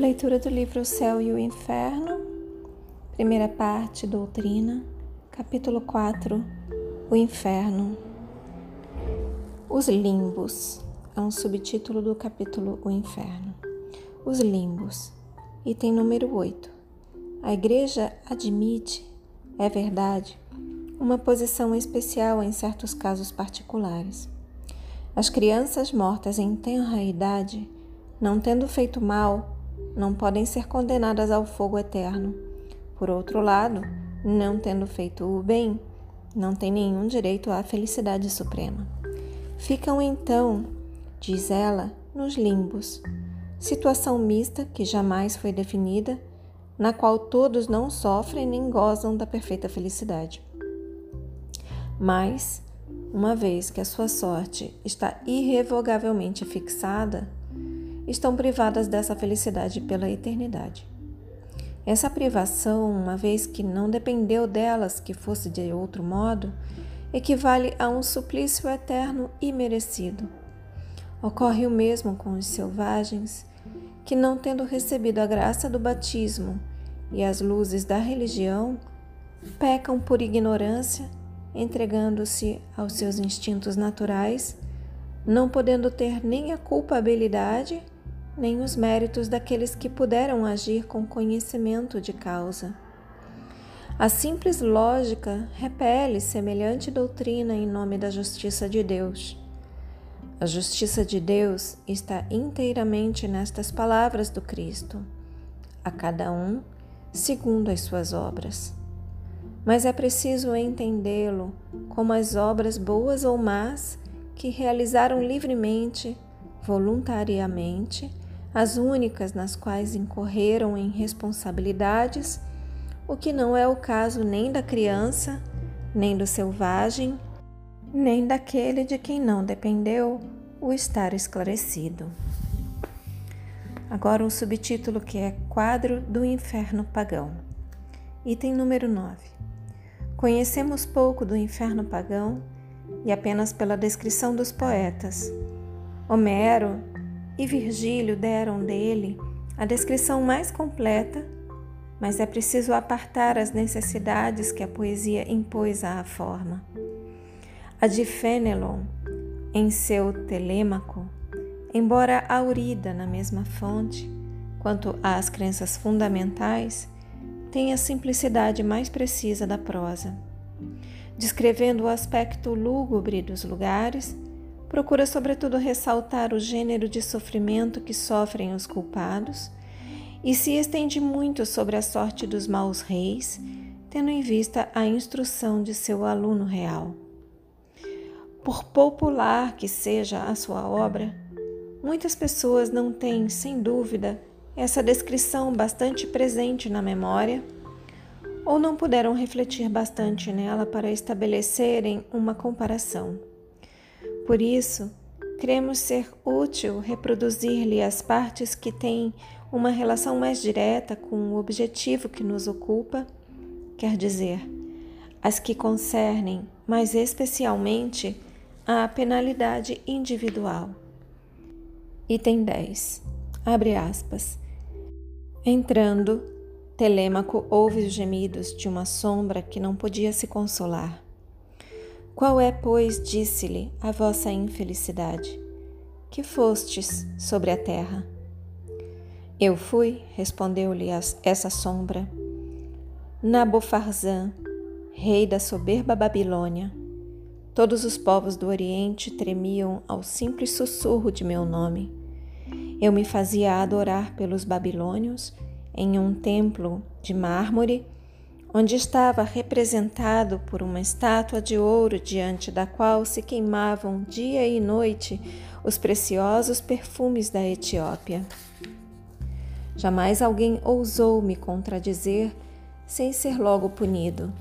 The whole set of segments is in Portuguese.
Leitura do livro O Céu e o Inferno, primeira parte, Doutrina, capítulo 4, O Inferno. Os limbos é um subtítulo do capítulo O Inferno. Os limbos, item número 8. A Igreja admite, é verdade, uma posição especial em certos casos particulares. As crianças mortas em tenra idade, não tendo feito mal, não podem ser condenadas ao fogo eterno. Por outro lado, não tendo feito o bem, não têm nenhum direito à felicidade suprema. Ficam então, diz ela, nos limbos, situação mista que jamais foi definida, na qual todos não sofrem nem gozam da perfeita felicidade. Mas, uma vez que a sua sorte está irrevogavelmente fixada, estão privadas dessa felicidade pela eternidade. Essa privação, uma vez que não dependeu delas que fosse de outro modo, equivale a um suplício eterno e merecido. Ocorre o mesmo com os selvagens, que, não tendo recebido a graça do batismo e as luzes da religião, pecam por ignorância, entregando-se aos seus instintos naturais, não podendo ter nem a culpabilidade nem os méritos daqueles que puderam agir com conhecimento de causa. A simples lógica repele semelhante doutrina em nome da justiça de Deus. A justiça de Deus está inteiramente nestas palavras do Cristo, a cada um segundo as suas obras. Mas é preciso entendê-lo como as obras boas ou más que realizaram livremente, voluntariamente, as únicas nas quais incorreram em responsabilidades, o que não é o caso nem da criança, nem do selvagem, nem daquele de quem não dependeu o estar esclarecido. Agora um subtítulo que é Quadro do Inferno Pagão. Item número 9. Conhecemos pouco do inferno pagão e apenas pela descrição dos poetas. Homero e Virgílio deram dele a descrição mais completa, mas é preciso apartar as necessidades que a poesia impôs à forma. A de Fénelon, em seu Telêmaco, embora aurida na mesma fonte, quanto às crenças fundamentais, tem a simplicidade mais precisa da prosa. Descrevendo o aspecto lúgubre dos lugares, procura, sobretudo, ressaltar o gênero de sofrimento que sofrem os culpados e se estende muito sobre a sorte dos maus reis, tendo em vista a instrução de seu aluno real. Por popular que seja a sua obra, muitas pessoas não têm, sem dúvida, essa descrição bastante presente na memória ou não puderam refletir bastante nela para estabelecerem uma comparação. Por isso, cremos ser útil reproduzir-lhe as partes que têm uma relação mais direta com o objetivo que nos ocupa, quer dizer, as que concernem mais especialmente a penalidade individual. Item 10. Abre aspas. Entrando, Telêmaco ouve os gemidos de uma sombra que não podia se consolar. Qual é, pois, disse-lhe, a vossa infelicidade? Que fostes sobre a terra? Eu fui, respondeu-lhe essa sombra, Nabofarzã, rei da soberba Babilônia. Todos os povos do Oriente tremiam ao simples sussurro de meu nome. Eu me fazia adorar pelos babilônios em um templo de mármore onde estava representado por uma estátua de ouro diante da qual se queimavam dia e noite os preciosos perfumes da Etiópia. Jamais alguém ousou me contradizer sem ser logo punido.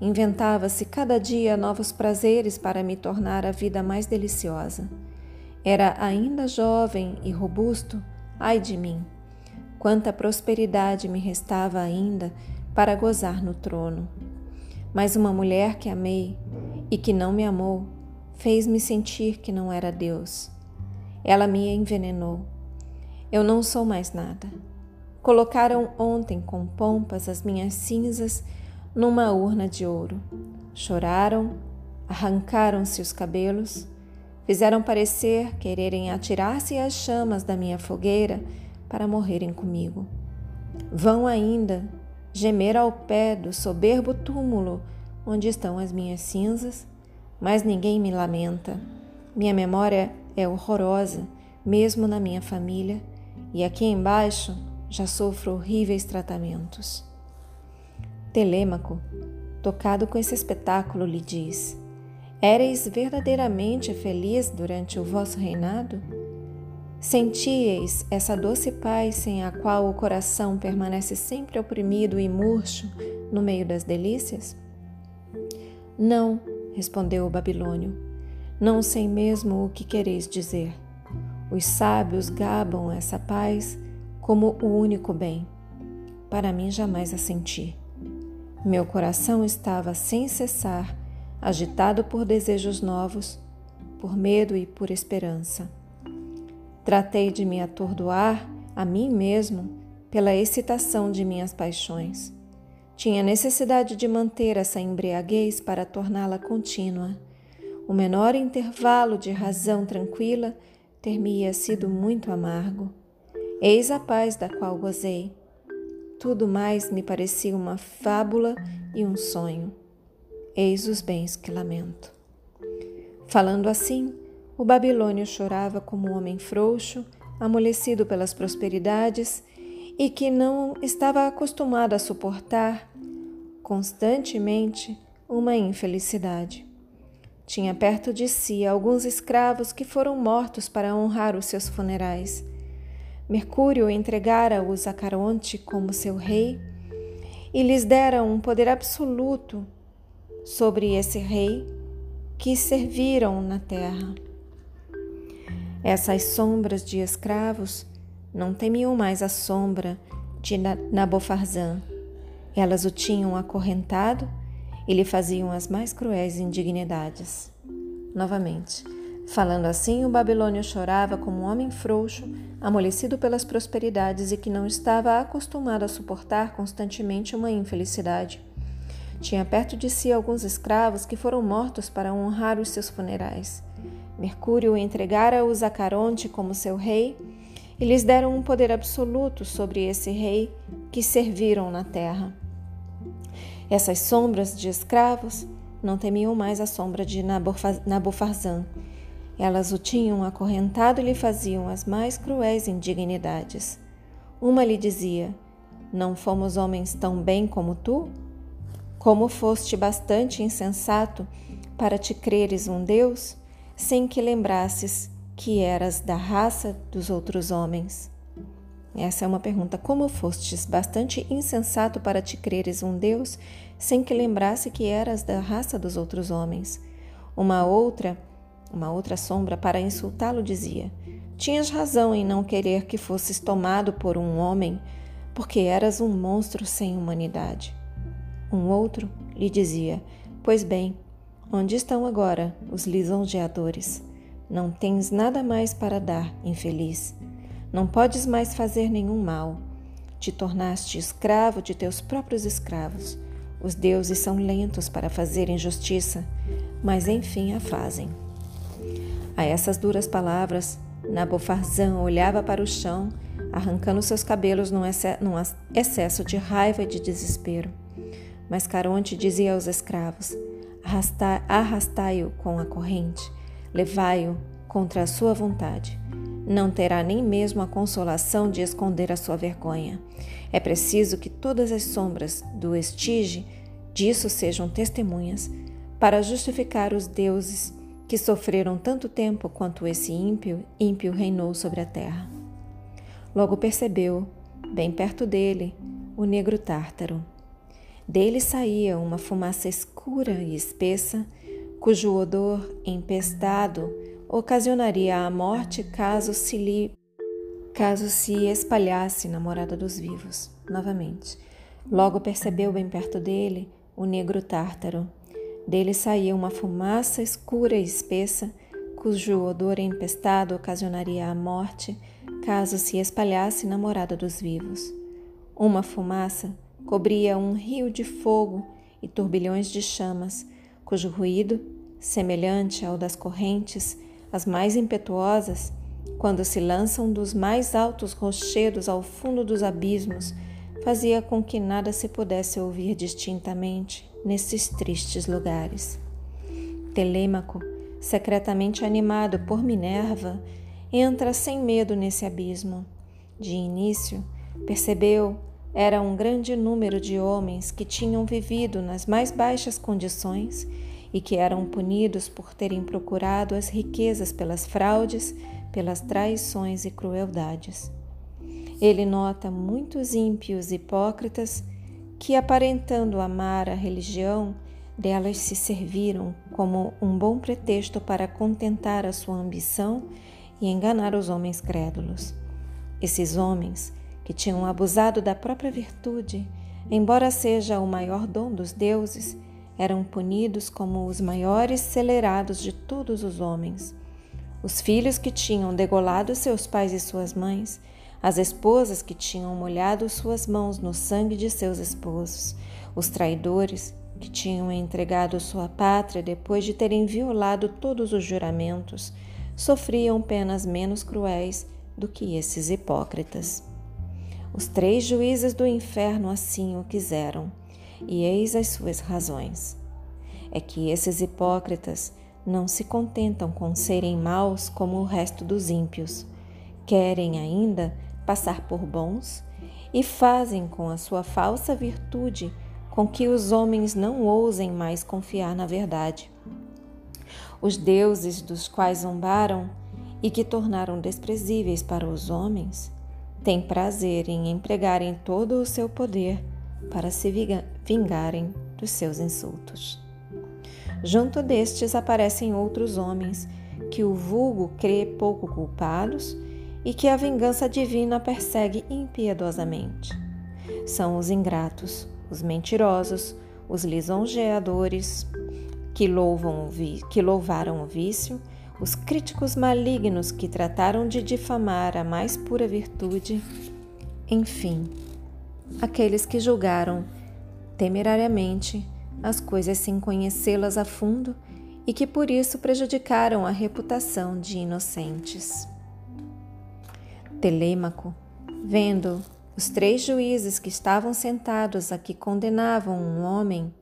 Inventava-se cada dia novos prazeres para me tornar a vida mais deliciosa. Era ainda jovem e robusto, ai de mim! Quanta prosperidade me restava ainda para gozar no trono. Mas uma mulher que amei e que não me amou fez-me sentir que não era Deus. Ela me envenenou. Eu não sou mais nada. Colocaram ontem com pompas as minhas cinzas numa urna de ouro. Choraram, arrancaram-se os cabelos, fizeram parecer quererem atirar-se às chamas da minha fogueira para morrerem comigo. Vão ainda gemer ao pé do soberbo túmulo onde estão as minhas cinzas, mas ninguém me lamenta. Minha memória é horrorosa, mesmo na minha família, e aqui embaixo já sofro horríveis tratamentos. Telêmaco, tocado com esse espetáculo, lhe diz: Éreis verdadeiramente feliz durante o vosso reinado? Sentíeis essa doce paz sem a qual o coração permanece sempre oprimido e murcho no meio das delícias? Não, respondeu o babilônio, não sei mesmo o que quereis dizer. Os sábios gabam essa paz como o único bem. Para mim jamais a senti. Meu coração estava sem cessar, agitado por desejos novos, por medo e por esperança. Tratei de me atordoar a mim mesmo pela excitação de minhas paixões. Tinha necessidade de manter essa embriaguez para torná-la contínua. O menor intervalo de razão tranquila ter-me sido muito amargo. Eis a paz da qual gozei tudo mais me parecia uma fábula e um sonho. Eis os bens que lamento. Falando assim, o babilônio chorava como um homem frouxo, amolecido pelas prosperidades e que não estava acostumado a suportar constantemente uma infelicidade. Tinha perto de si alguns escravos que foram mortos para honrar os seus funerais Mercúrio entregara-os a Caronte como seu rei e lhes dera um poder absoluto sobre esse rei que serviram na terra. Essas sombras de escravos não temiam mais a sombra de Nabofarzã. Elas o tinham acorrentado e lhe faziam as mais cruéis indignidades. Novamente, Falando assim, o babilônio chorava como um homem frouxo, amolecido pelas prosperidades e que não estava acostumado a suportar constantemente uma infelicidade. Tinha perto de si alguns escravos que foram mortos para honrar os seus funerais. Mercúrio entregara-os a Caronte como seu rei e lhes deram um poder absoluto sobre esse rei que serviram na terra. Essas sombras de escravos não temiam mais a sombra de Nabofarzã elas o tinham acorrentado e lhe faziam as mais cruéis indignidades. Uma lhe dizia: Não fomos homens tão bem como tu? Como foste bastante insensato para te creres um Deus, sem que lembrasses que eras da raça dos outros homens? Essa é uma pergunta. Como fostes bastante insensato para te creres um Deus, sem que lembrasse que eras da raça dos outros homens? Uma outra uma outra sombra, para insultá-lo, dizia: Tinhas razão em não querer que fosses tomado por um homem, porque eras um monstro sem humanidade. Um outro lhe dizia: Pois bem, onde estão agora os lisonjeadores? Não tens nada mais para dar, infeliz. Não podes mais fazer nenhum mal. Te tornaste escravo de teus próprios escravos. Os deuses são lentos para fazer injustiça, mas enfim a fazem. A essas duras palavras, Nabofarzã olhava para o chão, arrancando seus cabelos num excesso de raiva e de desespero. Mas Caronte dizia aos escravos: Arrastai-o com a corrente, levai-o contra a sua vontade. Não terá nem mesmo a consolação de esconder a sua vergonha. É preciso que todas as sombras do estige disso sejam testemunhas para justificar os deuses que sofreram tanto tempo quanto esse ímpio, ímpio reinou sobre a terra. Logo percebeu, bem perto dele, o negro tártaro. Dele saía uma fumaça escura e espessa, cujo odor empestado ocasionaria a morte caso se lhe caso se espalhasse na morada dos vivos. Novamente, logo percebeu bem perto dele o negro tártaro dele saía uma fumaça escura e espessa, cujo odor empestado ocasionaria a morte, caso se espalhasse na morada dos vivos. Uma fumaça cobria um rio de fogo e turbilhões de chamas, cujo ruído, semelhante ao das correntes, as mais impetuosas, quando se lançam dos mais altos rochedos ao fundo dos abismos, fazia com que nada se pudesse ouvir distintamente nesses tristes lugares. Telêmaco, secretamente animado por Minerva, entra sem medo nesse abismo. De início, percebeu era um grande número de homens que tinham vivido nas mais baixas condições e que eram punidos por terem procurado as riquezas pelas fraudes, pelas traições e crueldades. Ele nota muitos ímpios hipócritas que, aparentando amar a religião, delas se serviram como um bom pretexto para contentar a sua ambição e enganar os homens crédulos. Esses homens que tinham abusado da própria virtude, embora seja o maior dom dos deuses, eram punidos como os maiores celerados de todos os homens. Os filhos que tinham degolado seus pais e suas mães, as esposas que tinham molhado suas mãos no sangue de seus esposos, os traidores que tinham entregado sua pátria depois de terem violado todos os juramentos, sofriam penas menos cruéis do que esses hipócritas. Os três juízes do inferno assim o quiseram, e eis as suas razões. É que esses hipócritas não se contentam com serem maus como o resto dos ímpios, querem ainda passar por bons e fazem com a sua falsa virtude com que os homens não ousem mais confiar na verdade. Os deuses dos quais zombaram e que tornaram desprezíveis para os homens têm prazer em empregarem todo o seu poder para se vingarem dos seus insultos. Junto destes aparecem outros homens que o vulgo crê pouco culpados e que a vingança divina persegue impiedosamente. São os ingratos, os mentirosos, os lisonjeadores, que, louvam que louvaram o vício os críticos malignos que trataram de difamar a mais pura virtude, enfim, aqueles que julgaram temerariamente as coisas sem conhecê-las a fundo e que por isso prejudicaram a reputação de inocentes. Telêmaco, vendo os três juízes que estavam sentados a que condenavam um homem,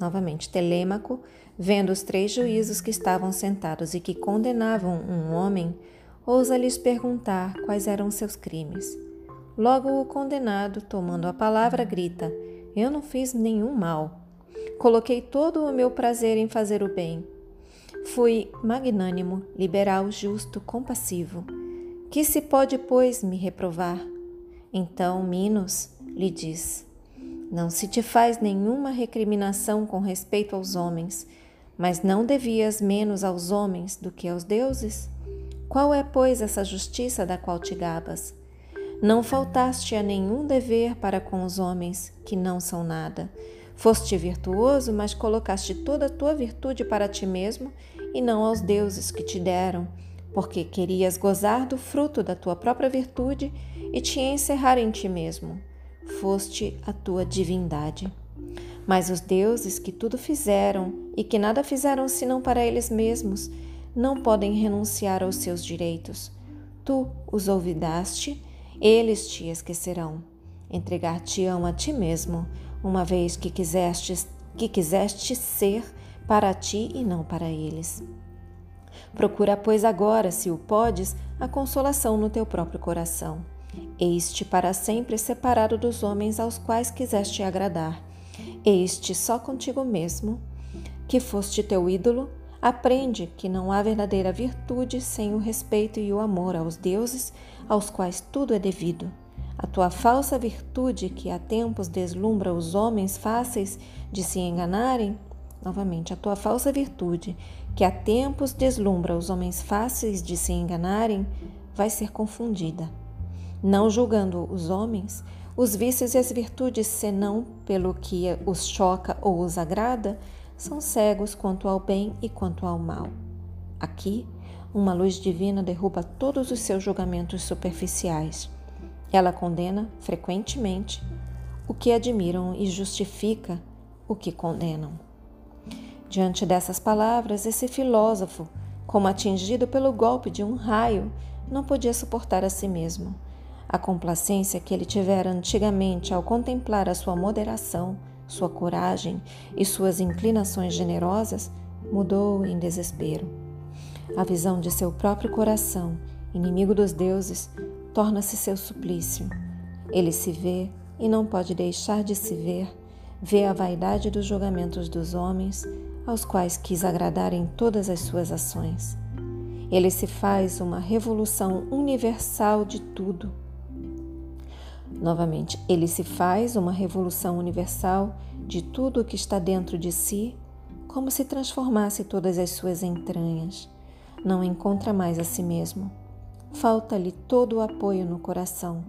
novamente Telêmaco, Vendo os três juízos que estavam sentados e que condenavam um homem, ousa lhes perguntar quais eram seus crimes. Logo o condenado, tomando a palavra, grita: Eu não fiz nenhum mal. Coloquei todo o meu prazer em fazer o bem. Fui magnânimo, liberal, justo, compassivo. Que se pode, pois, me reprovar? Então Minos lhe diz: Não se te faz nenhuma recriminação com respeito aos homens, mas não devias menos aos homens do que aos deuses? Qual é, pois, essa justiça da qual te gabas? Não faltaste a nenhum dever para com os homens, que não são nada. Foste virtuoso, mas colocaste toda a tua virtude para ti mesmo e não aos deuses que te deram, porque querias gozar do fruto da tua própria virtude e te encerrar em ti mesmo. Foste a tua divindade. Mas os deuses que tudo fizeram e que nada fizeram senão para eles mesmos, não podem renunciar aos seus direitos. Tu os olvidaste, eles te esquecerão. Entregar-te-ão a ti mesmo, uma vez que quiseste, que quiseste ser para ti e não para eles. Procura, pois, agora, se o podes, a consolação no teu próprio coração. Eis-te para sempre separado dos homens aos quais quiseste agradar este só contigo mesmo, que foste teu ídolo, aprende que não há verdadeira virtude sem o respeito e o amor aos deuses aos quais tudo é devido. A tua falsa virtude, que há tempos deslumbra os homens fáceis de se enganarem, novamente, a tua falsa virtude, que há tempos deslumbra os homens fáceis de se enganarem, vai ser confundida. Não julgando os homens, os vícios e as virtudes, senão pelo que os choca ou os agrada, são cegos quanto ao bem e quanto ao mal. Aqui, uma luz divina derruba todos os seus julgamentos superficiais. Ela condena, frequentemente, o que admiram e justifica o que condenam. Diante dessas palavras, esse filósofo, como atingido pelo golpe de um raio, não podia suportar a si mesmo. A complacência que ele tivera antigamente ao contemplar a sua moderação, sua coragem e suas inclinações generosas mudou em desespero. A visão de seu próprio coração, inimigo dos deuses, torna-se seu suplício. Ele se vê e não pode deixar de se ver, vê a vaidade dos julgamentos dos homens, aos quais quis agradar em todas as suas ações. Ele se faz uma revolução universal de tudo. Novamente, ele se faz uma revolução universal de tudo o que está dentro de si, como se transformasse todas as suas entranhas. Não encontra mais a si mesmo falta-lhe todo o apoio no coração.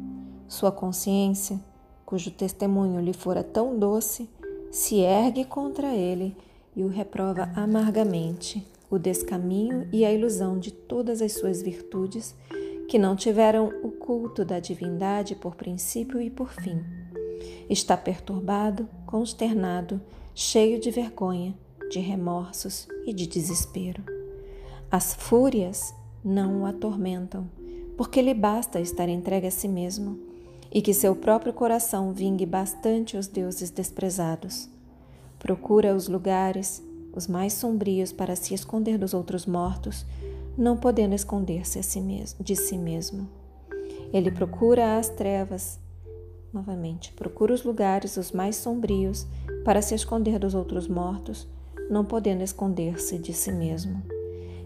Sua consciência, cujo testemunho lhe fora tão doce, se ergue contra ele e o reprova amargamente o descaminho e a ilusão de todas as suas virtudes que não tiveram o culto da divindade por princípio e por fim. Está perturbado, consternado, cheio de vergonha, de remorsos e de desespero. As fúrias não o atormentam, porque lhe basta estar entregue a si mesmo e que seu próprio coração vingue bastante os deuses desprezados. Procura os lugares, os mais sombrios, para se esconder dos outros mortos, não podendo esconder-se de si mesmo. Ele procura as trevas, novamente, procura os lugares, os mais sombrios, para se esconder dos outros mortos, não podendo esconder-se de si mesmo.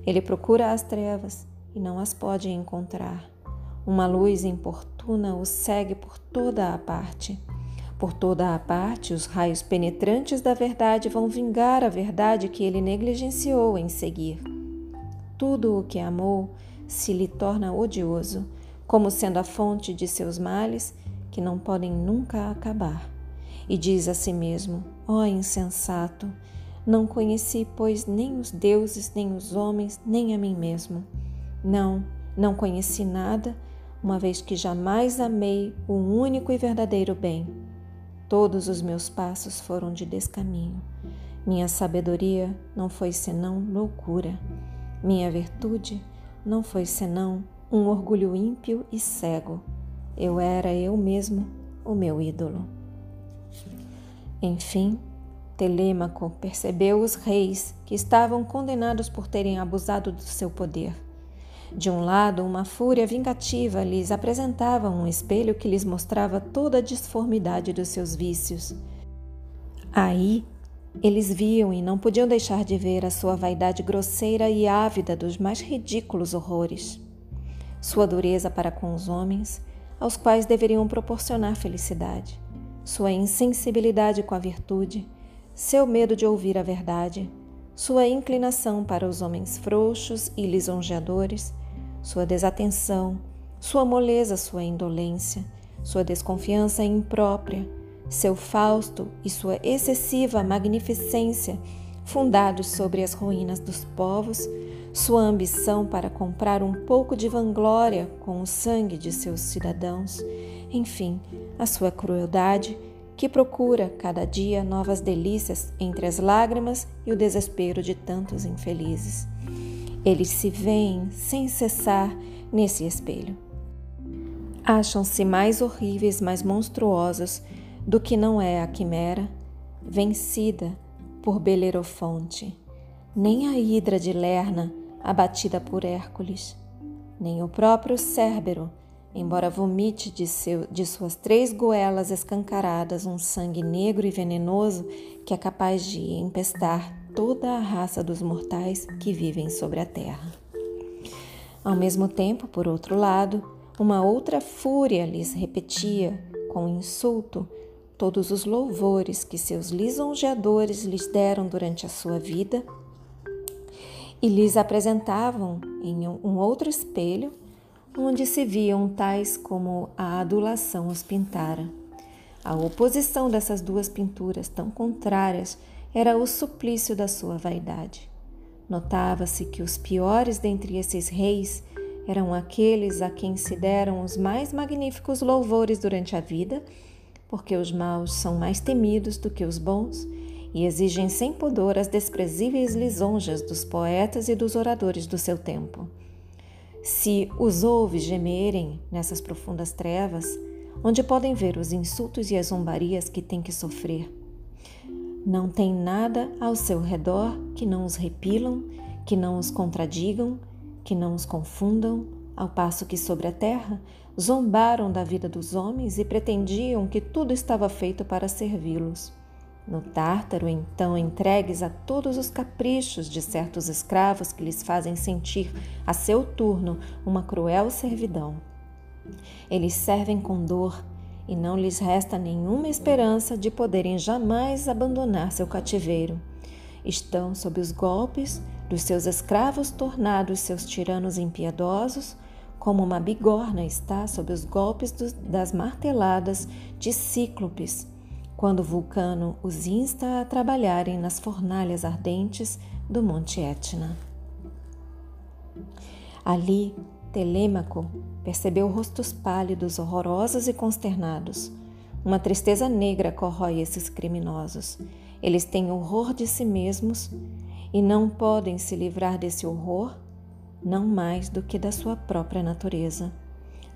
Ele procura as trevas e não as pode encontrar. Uma luz importuna o segue por toda a parte. Por toda a parte, os raios penetrantes da verdade vão vingar a verdade que ele negligenciou em seguir. Tudo o que amou se lhe torna odioso, como sendo a fonte de seus males que não podem nunca acabar. E diz a si mesmo: Ó oh, insensato, não conheci, pois, nem os deuses, nem os homens, nem a mim mesmo. Não, não conheci nada, uma vez que jamais amei o único e verdadeiro bem. Todos os meus passos foram de descaminho. Minha sabedoria não foi senão loucura. Minha virtude não foi senão um orgulho ímpio e cego. Eu era eu mesmo o meu ídolo. Enfim, Telêmaco percebeu os reis que estavam condenados por terem abusado do seu poder. De um lado, uma fúria vingativa lhes apresentava um espelho que lhes mostrava toda a disformidade dos seus vícios. Aí, eles viam e não podiam deixar de ver a sua vaidade grosseira e ávida dos mais ridículos horrores. Sua dureza para com os homens, aos quais deveriam proporcionar felicidade. Sua insensibilidade com a virtude. Seu medo de ouvir a verdade, sua inclinação para os homens frouxos e lisonjeadores, sua desatenção, sua moleza, sua indolência, sua desconfiança imprópria, seu Fausto e sua excessiva magnificência, fundados sobre as ruínas dos povos, sua ambição para comprar um pouco de vanglória com o sangue de seus cidadãos, enfim, a sua crueldade que procura cada dia novas delícias entre as lágrimas e o desespero de tantos infelizes. Eles se veem sem cessar nesse espelho. Acham-se mais horríveis, mais monstruosos do que não é a quimera, vencida por Belerofonte, nem a hidra de Lerna, abatida por Hércules, nem o próprio Cérbero, embora vomite de, seu, de suas três goelas escancaradas um sangue negro e venenoso que é capaz de empestar toda a raça dos mortais que vivem sobre a terra. Ao mesmo tempo, por outro lado, uma outra fúria lhes repetia, com insulto, todos os louvores que seus lisonjeadores lhes deram durante a sua vida e lhes apresentavam em um outro espelho onde se viam tais como a adulação os pintara. A oposição dessas duas pinturas tão contrárias era o suplício da sua vaidade. Notava-se que os piores dentre esses reis eram aqueles a quem se deram os mais magníficos louvores durante a vida, porque os maus são mais temidos do que os bons e exigem sem pudor as desprezíveis lisonjas dos poetas e dos oradores do seu tempo. Se os ouve gemerem nessas profundas trevas, onde podem ver os insultos e as zombarias que têm que sofrer, não tem nada ao seu redor que não os repilam, que não os contradigam, que não os confundam, ao passo que sobre a terra zombaram da vida dos homens e pretendiam que tudo estava feito para servi-los. No Tártaro, então, entregues a todos os caprichos de certos escravos que lhes fazem sentir, a seu turno, uma cruel servidão. Eles servem com dor e não lhes resta nenhuma esperança de poderem jamais abandonar seu cativeiro. Estão sob os golpes dos seus escravos tornados seus tiranos impiedosos, como uma bigorna está sob os golpes das marteladas de Cíclopes quando Vulcano os insta a trabalharem nas fornalhas ardentes do Monte Etna. Ali, Telêmaco percebeu rostos pálidos, horrorosos e consternados. Uma tristeza negra corrói esses criminosos. Eles têm horror de si mesmos e não podem se livrar desse horror, não mais do que da sua própria natureza.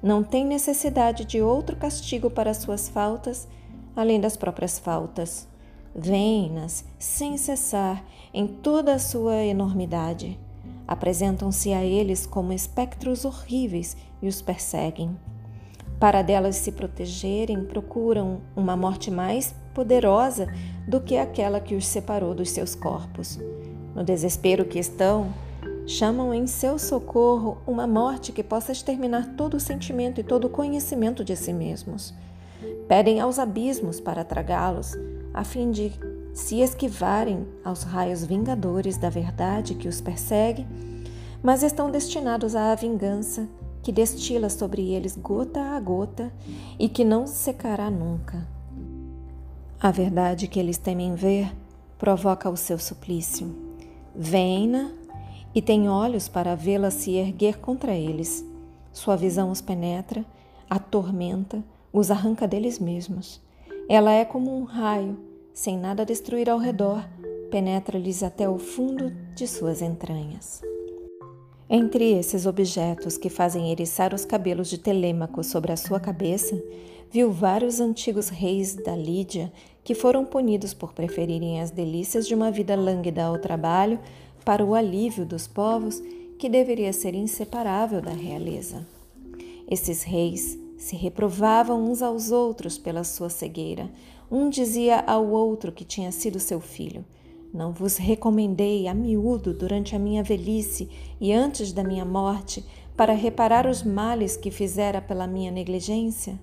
Não têm necessidade de outro castigo para suas faltas além das próprias faltas. Vêm-nas sem cessar em toda a sua enormidade. Apresentam-se a eles como espectros horríveis e os perseguem. Para delas se protegerem, procuram uma morte mais poderosa do que aquela que os separou dos seus corpos. No desespero que estão, chamam em seu socorro uma morte que possa exterminar todo o sentimento e todo o conhecimento de si mesmos. Pedem aos abismos para tragá-los, a fim de se esquivarem aos raios vingadores da verdade que os persegue, mas estão destinados à vingança que destila sobre eles gota a gota e que não secará nunca. A verdade que eles temem ver provoca o seu suplício. Vêm-na e têm olhos para vê-la se erguer contra eles. Sua visão os penetra, atormenta, os arranca deles mesmos. Ela é como um raio, sem nada destruir ao redor, penetra-lhes até o fundo de suas entranhas. Entre esses objetos que fazem eriçar os cabelos de Telêmaco sobre a sua cabeça, viu vários antigos reis da Lídia que foram punidos por preferirem as delícias de uma vida lânguida ao trabalho para o alívio dos povos que deveria ser inseparável da realeza. Esses reis se reprovavam uns aos outros pela sua cegueira. Um dizia ao outro que tinha sido seu filho: Não vos recomendei a miúdo durante a minha velhice e antes da minha morte para reparar os males que fizera pela minha negligência?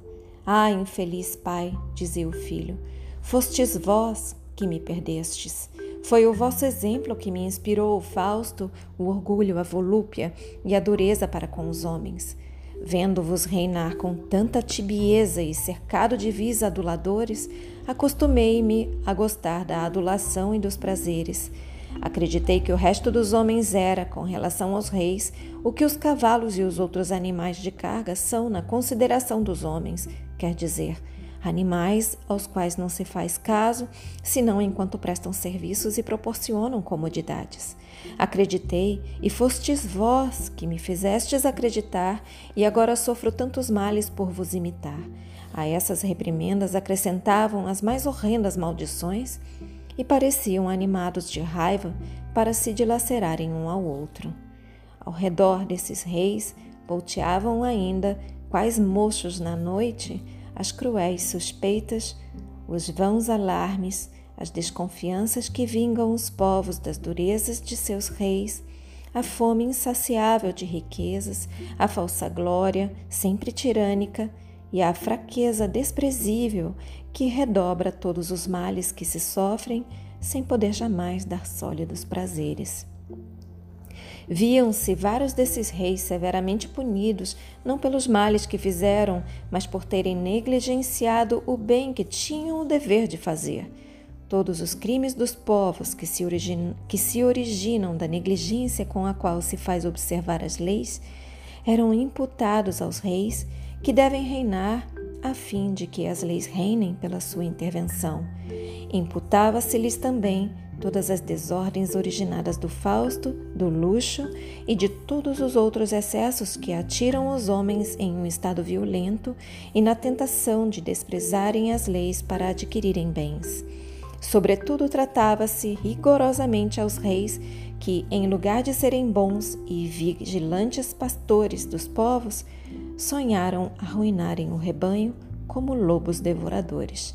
Ah, infeliz pai, dizia o filho, fostes vós que me perdestes. Foi o vosso exemplo que me inspirou o Fausto, o orgulho, a volúpia e a dureza para com os homens. Vendo-vos reinar com tanta tibieza e cercado de vis aduladores, acostumei-me a gostar da adulação e dos prazeres. Acreditei que o resto dos homens era, com relação aos reis, o que os cavalos e os outros animais de carga são na consideração dos homens, quer dizer, animais aos quais não se faz caso, senão enquanto prestam serviços e proporcionam comodidades. Acreditei, e fostes vós que me fizestes acreditar, e agora sofro tantos males por vos imitar. A essas reprimendas acrescentavam as mais horrendas maldições e pareciam animados de raiva para se dilacerarem um ao outro. Ao redor desses reis volteavam ainda, quais mochos na noite, as cruéis suspeitas, os vãos alarmes, as desconfianças que vingam os povos das durezas de seus reis, a fome insaciável de riquezas, a falsa glória, sempre tirânica, e a fraqueza desprezível que redobra todos os males que se sofrem sem poder jamais dar sólidos prazeres. Viam-se vários desses reis severamente punidos, não pelos males que fizeram, mas por terem negligenciado o bem que tinham o dever de fazer. todos os crimes dos povos que se, originam, que se originam da negligência com a qual se faz observar as leis eram imputados aos reis que devem reinar a fim de que as leis reinem pela sua intervenção. Imputava-se-lhes também todas as desordens originadas do Fausto, do luxo e de todos os outros excessos que atiram os homens em um estado violento e na tentação de desprezarem as leis para adquirirem bens. Sobretudo, tratava-se rigorosamente aos reis que, em lugar de serem bons e vigilantes pastores dos povos, sonharam arruinarem o rebanho como lobos devoradores.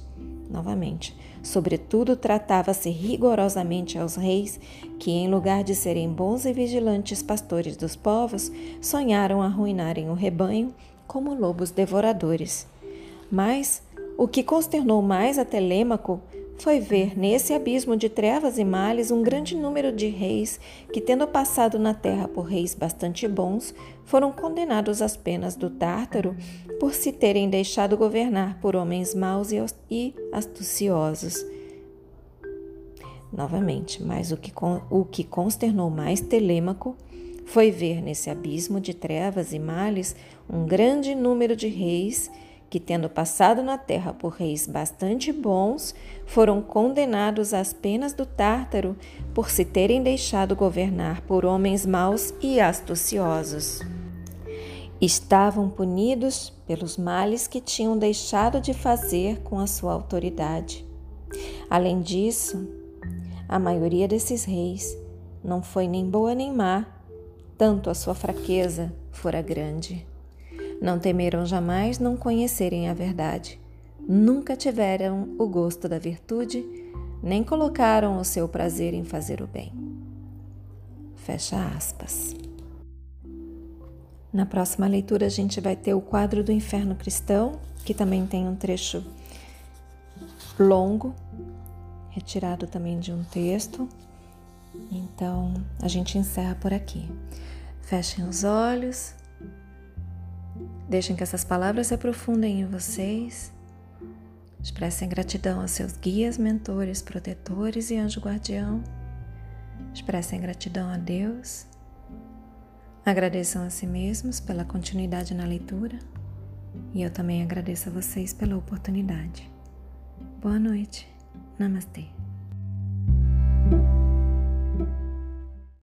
Novamente, sobretudo tratava-se rigorosamente aos reis que, em lugar de serem bons e vigilantes pastores dos povos, sonharam arruinarem o rebanho como lobos devoradores. Mas o que consternou mais a Telêmaco foi ver nesse abismo de trevas e males um grande número de reis que, tendo passado na terra por reis bastante bons, foram condenados às penas do Tártaro por se terem deixado governar por homens maus e astuciosos. Novamente, mas o que, o que consternou mais Telêmaco foi ver nesse abismo de trevas e males um grande número de reis que, tendo passado na terra por reis bastante bons, foram condenados às penas do Tártaro por se terem deixado governar por homens maus e astuciosos. Estavam punidos pelos males que tinham deixado de fazer com a sua autoridade. Além disso, a maioria desses reis não foi nem boa nem má, tanto a sua fraqueza fora grande. Não temeram jamais não conhecerem a verdade. Nunca tiveram o gosto da virtude, nem colocaram o seu prazer em fazer o bem. Fecha aspas. Na próxima leitura, a gente vai ter o quadro do Inferno Cristão, que também tem um trecho longo, retirado também de um texto. Então, a gente encerra por aqui. Fechem os olhos, Deixem que essas palavras se aprofundem em vocês. Expressem gratidão aos seus guias, mentores, protetores e anjo guardião. Expressem gratidão a Deus. Agradeçam a si mesmos pela continuidade na leitura. E eu também agradeço a vocês pela oportunidade. Boa noite. Namastê.